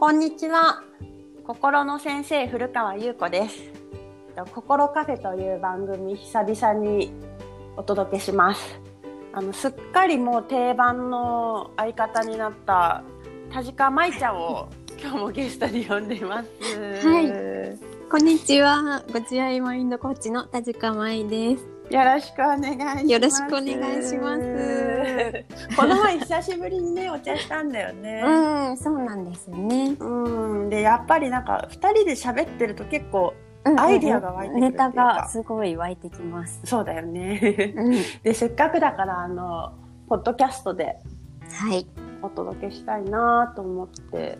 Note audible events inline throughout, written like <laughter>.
こんにちは。心の先生古川優子です。心カフェという番組久々にお届けします。あのすっかりもう定番の相方になった田近舞ちゃんを <laughs> 今日もゲストに呼んでいます。はいこんにちは。ご自愛マインドコーチの田近舞です。よろしくお願いします。よろしくお願いします。この前久しぶりにねお茶したんだよね。うん、そうなんですよね。うん、でやっぱりなんか二人で喋ってると結構うんアイディアが湧いてくるネタがすごい湧いてきます。そうだよね。うん、でせっかくだからあのポッドキャストではい。お届けしたいなと思って、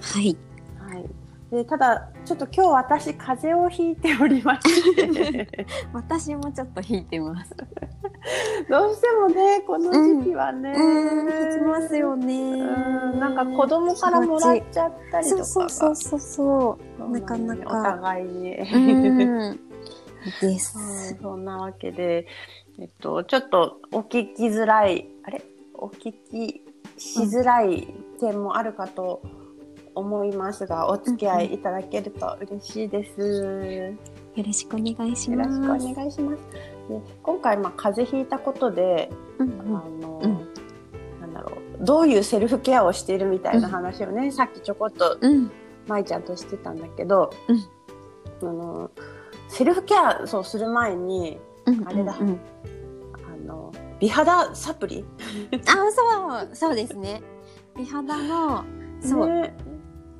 はい。はい。でただちょっと今日私風邪をひいておりまして <laughs> 私もちょっと引いてます。<laughs> どうしてもねこの時期はね、うん、引きますよね。うんなんか子供からもらっちゃったりとかそうそうそうそうそそうなかなかお互いに、う。うん。です。うんそんなわけで、えっと、ちょっとお聞きづらい、あれ？お聞きしづらい点もあるかと思いますが、お付き合いいただけると嬉しいです。よろしくお願いしよろます。しくお願いします。で今回、まあ、風邪ひいたことで、うんあの、うんなんだろう、どういうセルフケアをしているみたいな話をね、さっきちょこっとうん。うん。舞ちゃんとしてたんだけど、うんあのセルフケアそうする前に、うん。あれだうんうんあの美肌サプリ？<laughs> あ、そう、そうですね。美肌の、そう、ね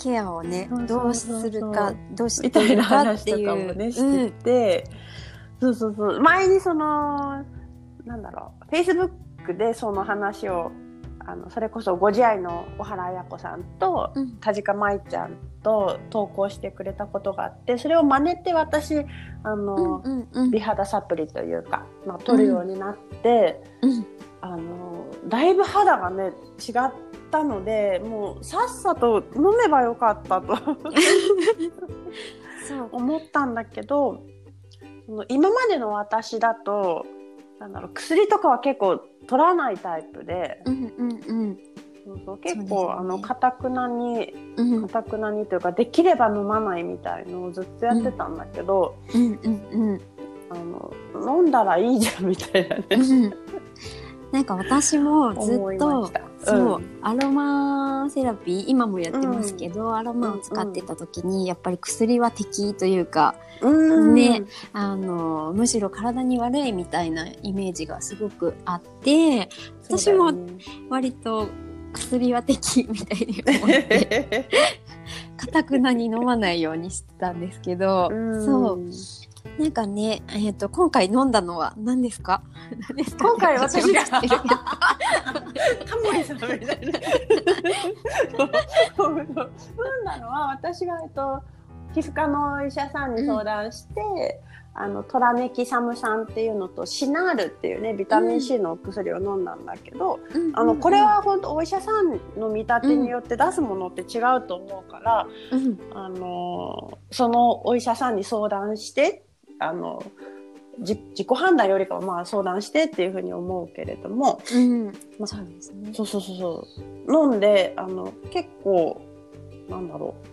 ケアをねどうするかどうしみたいな話とかもねしてて、そうそうそう。前にそのなんだろう。フェイスブックでその話をあのそれこそご自愛の小原彩子さんとうん。田近舞ちゃんと投稿してくれたことがあってそれを真似て私あの、うんうんうん。美肌サプリというか、まあ、取るようになって、うん。あのだいぶ肌がね違ったのでもうさっさと飲めばよかったと。<laughs> 思ったんだけど今までの私だとなんだろう薬とかは結構取らないタイプで。うんうんうん。そうそう結構、ねあのかたくなにうん。かたくなにというかできれば飲まないみたいのをずっとやってたんだけど、うんうんうん。あの飲んだらいいじゃんみたいなね。うんなんか私もずっとした。そう、ん。アロマセラピー今もやってますけど、アロマを使ってた時にやっぱり薬は敵というかうん。ねあのむしろ体に悪いみたいなイメージがすごくあって私も割と薬は敵みたいに思って <laughs> かたくなに飲まないようにしてたんですけど、うん。そうなんかね、えっと今回飲んだのは何ですか？す <laughs> か今回私が。<laughs> タモリさんみたいな。<laughs> 飲んだのは私がえっと皮膚科のお医者さんに相談して、あのトラメキサム酸っていうのとシナールっていうねビタミン C のお薬を飲んだんだけど、あのこれ、は本当お医者さんの見立てによって出すものって違うと思うから、うん。あのそのお医者さんに相談してあのじ自己判断よりかはまあ相談してっていうふうに思うけれども、うん、まあそうですね。そうそうそうそう。飲んであの結構なんだろう。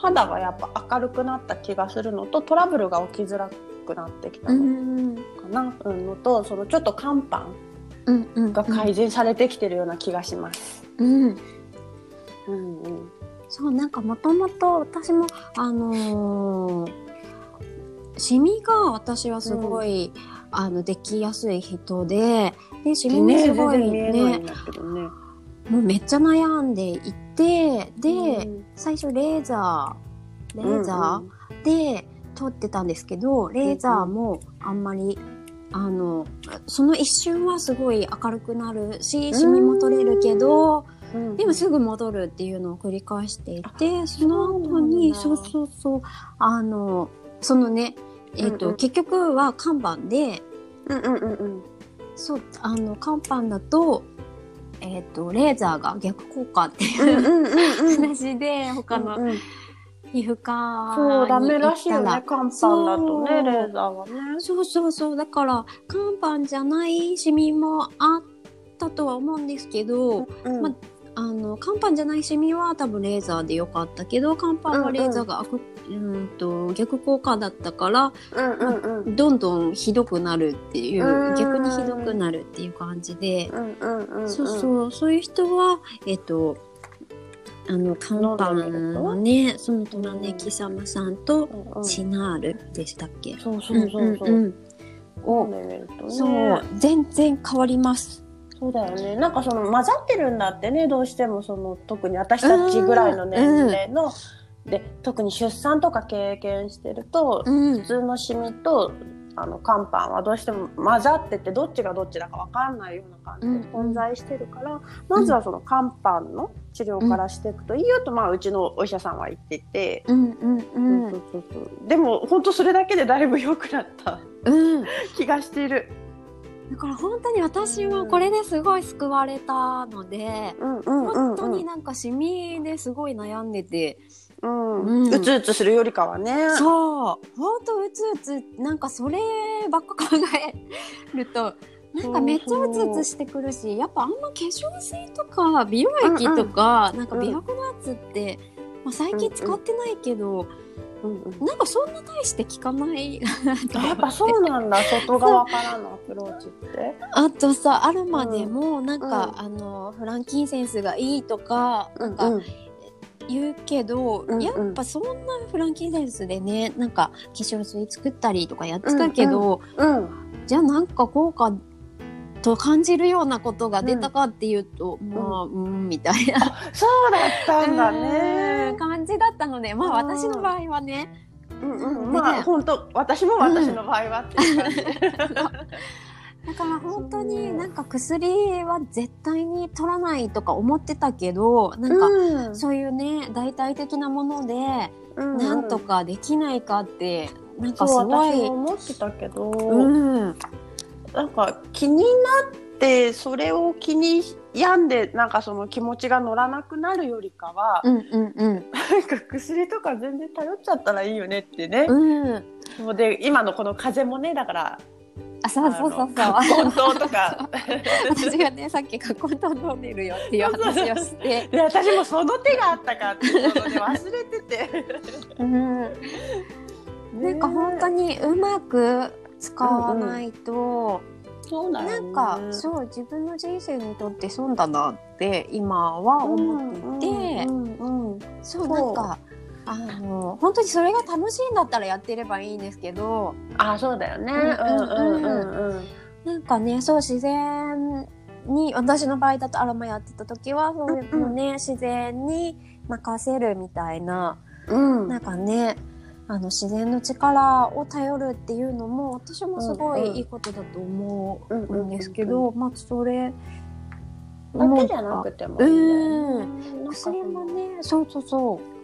肌がやっぱ明るくなった気がするのとトラブルが起きづらくなってきたうのんかな、うん、のとそのちょっと肝斑うんうん。が改善されてきてるような気がします。うん、うんうん。そうなんかもともと私もあのーシミが私はすごい、あのできやすい人ででシミもねすごいね。もうめっちゃ悩んでいてで、うん。最初レーザーレーザーで撮ってたんですけど、レーザーもあんまりあのその一瞬はすごい明るくなるしシミも取れるけど、うん。でもすぐ戻るっていうのを繰り返していてその後にそうそうそうあのそのねえっ、と、うんうん。結局は看板でうんうんうんうん。そうあの看板だとえっ、とレーザーが逆効果っていうんううんうんうん。話で他のうんうん。皮膚科そう、ダにメらしいよね、乾パンだとね、そう。レーザーはね。そうそうそう。だから看板じゃないシミもあったとは思うんですけど、うん。まあの乾パンじゃないシミは多分レーザーでよかったけど乾パンはレーザーが悪、うんと逆効果だったからうんうんうん。どんどんひどくなるっていううん逆にひどくなるっていう感じで、うんうんうんうん。そうそうそういう人はえっ、とあの乾パンのねそのトラネキサム酸とうんうん。シナールでしたっけ、そうそうそうそう。んんんをね。そう全然変わります。そうだよね。なんかその混ざってるんだってね、どうしてもその特に私たちぐらいの年齢の、で、特に出産とか経験してると、うん。普通のシミと、あの、乾パンはどうしても混ざってて、どっちがどっちだかわかんないような感じで混在してるから、まずはその乾パンの治療からしていくといいよと、まあ、うちのお医者さんは言ってて、でも、本当それだけでだいぶ良くなったうん。<laughs> 気がしている。だから本当に私はこれですごい救われたので、うんうんうん、本当になんかシミですごい悩んでて、うん、うん。うつうつするよりかはね。そう。本当うつうつなんかそればっか考えるとなんかめっちゃうつうつしてくるしやっぱあんま化粧水とか美容液とか、なんか美白のやつって、まあ、最近使ってないけど、うんうんなんかそんな大して効かない。<laughs> やっぱそうなんだ、<laughs> 外側からのアプローチって。あとさアロマでもなんか、あのフランキンセンスがいいとかなんかうん。言うけど、うんうん。やっぱそんなフランキンセンスでねなんか化粧水作ったりとかやってたけど、うん、じゃあなんか効果と感じるようなことが出たかっていうと、まあうんみたいな。そうだったんだね。感じだったのでまあうん。私の場合はね。うんうん、でまあ本当私も私の場合はっていう感じ。<laughs> だから本当になんか薬は絶対に取らないとか思ってたけどなんか、うん。そういうね大体的なものでうんなんとかできないかってなんかすごい。思ってたけど、うんなんか気になってそれを気に病んでなんかその気持ちが乗らなくなるよりかは、うんうんうん。なんか薬とか全然頼っちゃったらいいよねってね。うん。で今のこの風邪もねだからあそうそうそうそう。本当とか。私がねさっきカコント飲んでるよっていう話をして、<laughs> で私もその手があったかっていうことで忘れてて。うん、なんか本当にうまく使わないと、そうだよねなんかそう自分の人生にとって損だなって今は思っていて、うんうんうんそうなんかあの本当にそれが楽しいんだったらやってればいいんですけど。あそうだよね。うんうんうんなんかねそう自然に私の場合だとアロマやってた時はそういうのね、自然に任せるみたいな。うんうん。なんかねあの自然の力を頼るっていうのも私もすごうんうん。いいいことだと思うんうんうんですけど、まあそれだけじゃなくてもいいね。なん。薬ものねそうそうそう。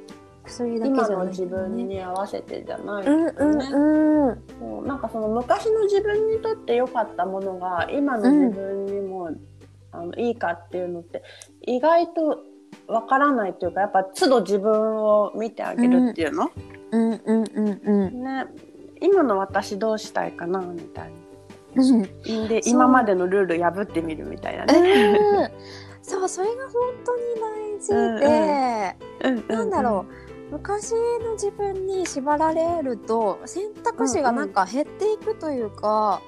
薬だけじゃない今の自分に合わせてじゃない、うんうんうん。なんかその昔の自分にとって良かったものが今の自分にも、あのいいかっていうのって意外とわからないというかやっぱ都度自分を見てあげるっていうの、うんうんうんうんね。今の私どうしたいかなみたいうん。なで今までのルール破ってみるみたいなね、うんそうそれが本当に大事で、うんうん。なんだろう。昔の自分に縛られると選択肢がなんか減っていくというか、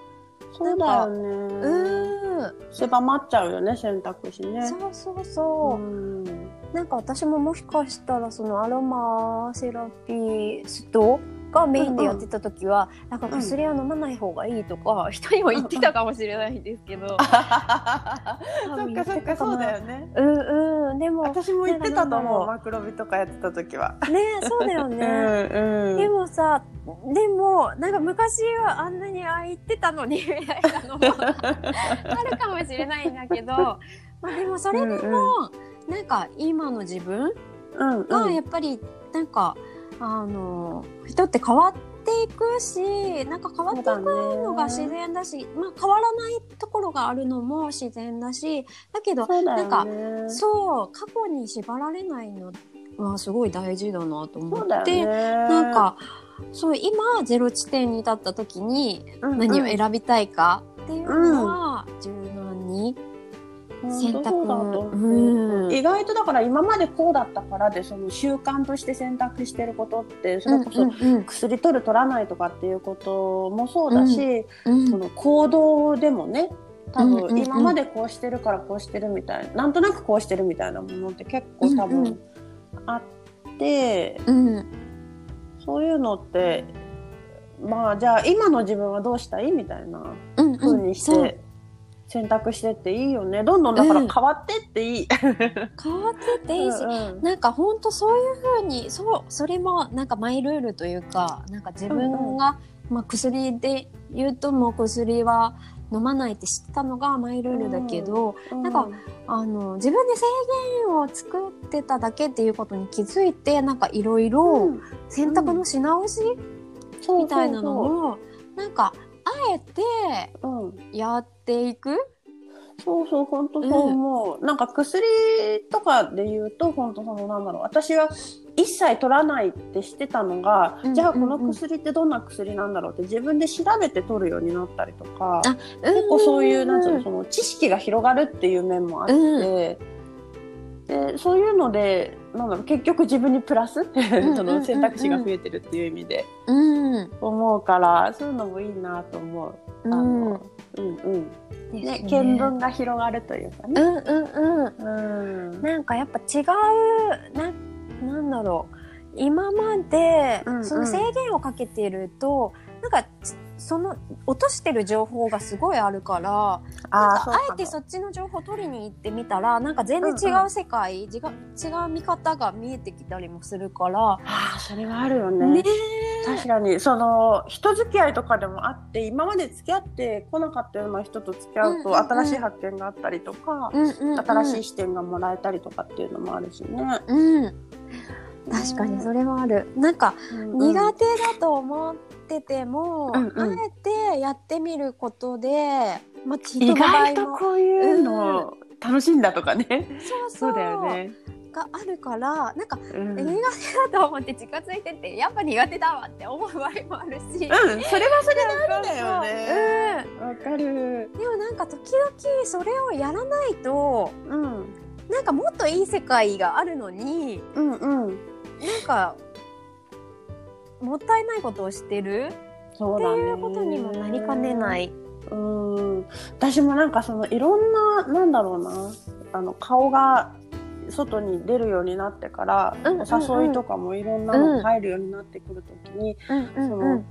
そうだよね。うん、狭まっちゃうよね選択肢ね。そうそうそう、んなんか私ももしかしたらそのアロマセラピストがメインでやってた時は、なんか薬は飲まない方がいいとか、人にも言ってたかもしれないんですけど、<laughs> そっかそっかそうだよね。うんうん。でもね私も言ってたと思う。マクロビとかやってた時は。そうだよね、うんうん。でもさでもなんか昔はあんなにああ言ってたのにみたいなのも <laughs> あるかもしれないんだけど、まあ、でもそれでも、なんか今の自分うんうん。がやっぱりなんか、あの人って変わっていくしなんか変わっていくのが自然だしまあ、変わらないところがあるのも自然だしだけどなんかそう過去に縛られないのはすごい大事だなと思って、よね。なんかそう今ゼロ地点に立った時にうんうん。何を選びたいかっていうのは柔軟に選択だう。うん。意外とだから今までこうだったからでその習慣として選択してることってそれこそうんうん薬取る取らないとかっていうこともそうだし、うん。その行動でもね多うんうんうん。分今までこうしてるからこうしてるみたいななんとなくこうしてるみたいなものって結構多うんう分あって、うん。そういうのってまあじゃあ今の自分はどうしたい？みたいなうん風にして選択してっていいよね。どんどんだからうん。変わってっていい。<laughs> 変わってていいし、うんうん。なんか本当そういうふうにそうそれもなんかマイルールというかなんか自分が、まあ、薬で言うともう薬は飲まないって知ったのがマイルールだけど、なんかあの自分で制限を作ってただけっていうことに気づいてなんかいろいろ選択のし直しみたいなのをなんかあえてそううん。やっていく？そうそう、本当そう。思う。なんか薬とかで言うと、本当そのなんだろう。私は一切取らないってしてたのが、うんじゃあこの薬ってどんな薬なんだろうって自分で調べて取るようになったりとか、あ結構そういう、なんつうの、んその知識が広がるっていう面もあって、で、そういうので、なんだろう、結局自分にプラス、んうん <laughs> その選択肢が増えてるっていう意味で。うん思うから、そういうのもいいなと思う。あの、うんうん。ですね、見聞が広がるというかね。うんうんうんうん。なんかやっぱ違うななんだろう今までうんうんその制限をかけていると、なんかちその落としてる情報がすごいあるからなんかあえてそっちの情報を取りに行ってみたらなんか全然違う世界、違う違う見方が見えてきたりもするから。ああ、それはあるよね。ね確かに、その、人付き合いとかでもあって、今まで付き合ってこなかったような人と付き合うと、うんうんうん。新しい発見があったりとか、うんうんうん、新しい視点がもらえたりとかっていうのもあるしね。うん。確かにそれはある。なんか苦手だと思ってても、うんうん。あえてやってみることで、まあ、意外ともこういうの楽しんだとかね。そう。そうだよね。があるからなんか、うん。苦手だと思って近づいてってやっぱ苦手だわって思う場合もあるし、うん、それはそれでありだよね。わかる。うん、でもなんか時々それをやらないとうん。なんかもっといい世界があるのにうんうん。なんかもったいないことをしてるってそうだね。いうことにもなりかねない。うん私もなんかそのいろんななんだろうなあの顔が外に出るようになってから、うんうんうん。お誘いとかもいろんなのが入るようになってくるときに、うんその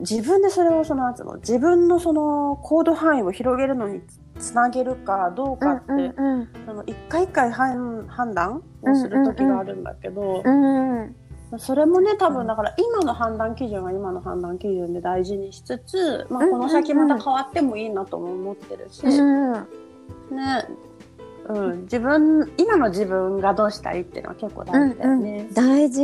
自分でそれをそのの自分のその行動範囲を広げるのにつなげるかどうかって、うんうんその一回一回判判断をする時があるんだけど、うんうん。それもね多分だから今の判断基準は今の判断基準で大事にしつつ、まあ、うんこの先また変わってもいいなとも思ってるし、うん。ね、うん、自分今の自分がどうしたいっていうのは結構大事だよね。大事。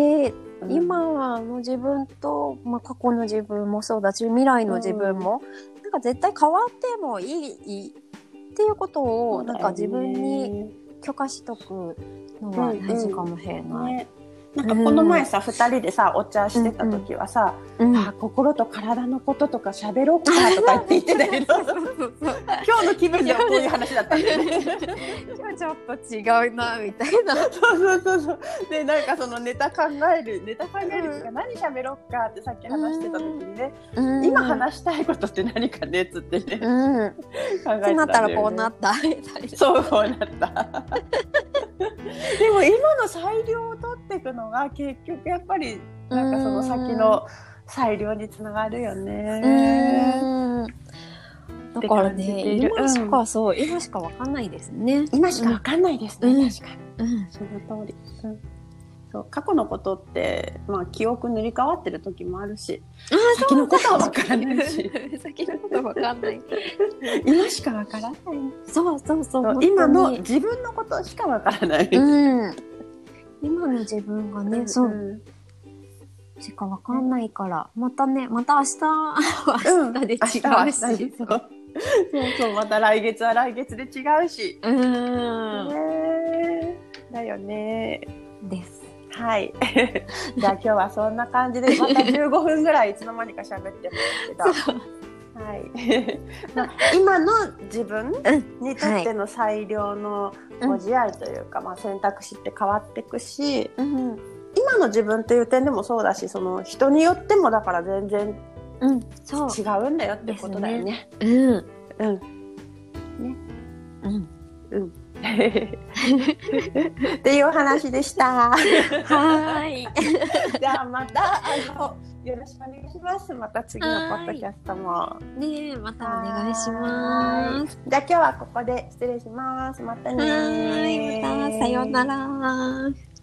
うん。今の自分と、まあ、過去の自分もそうだし未来の自分も、なんか絶対変わってもいいっていうことを、なんか自分に許可しとくのが大事かもしれない。ね。なんかこの前さ、二人でさお茶してた時はさ、うんあ心と体のこととか喋ろうかとかって言ってたけど分ではこういう話だったんだよね。今日ちょっと違うなみたいな。そうそうそうそう。で、なんかそのネタ考える、ネタ考えるって何喋ろうかってさっき話してた時にね、今話したいことって何かねっつってね、うん。考えてたんだよね。なったらこうなった。そうこうなった。<laughs> でも今の裁量を取っていくのが結局やっぱりなんかその先の裁量につながるよね。うん。だからって感じてね、いる今しか、そう、今しかわかんないですね。今しかわかんないですね、うん確かに。うん。その通り。うんそう過去のことって、まあ、記憶塗り替わってる時もあるしあ先のことはわからないし <laughs> 先のことわかんない。<laughs> 今しかわからないそうそうそう。今の自分のことしかわからない、うん。<laughs> 今の自分がね、そう、んしかわかんないから、またね、また明日明日で違うし。明日は明日でそうそうまた来月は来月で違うし、うん。ねだよね。です。はい。<laughs> じゃあ今日はそんな感じでまた15分ぐらいいつの間にか喋ってますけど。<laughs> はい。まあ今の自分にとっての最良のご自愛というか、まあ選択肢って変わっていくし、うん。今の自分という点でもそうだし、その人によってもだから全然うん。そう。違うんだよってことだよね。うん。うん。うん。うん。<laughs> っていうお話でした。はーい。<laughs> じゃあまた、あの、よろしくお願いします。また次のポッドキャストも。ねえ、またお願いします。じゃあ今日はここで失礼します。またね。また、さようなら。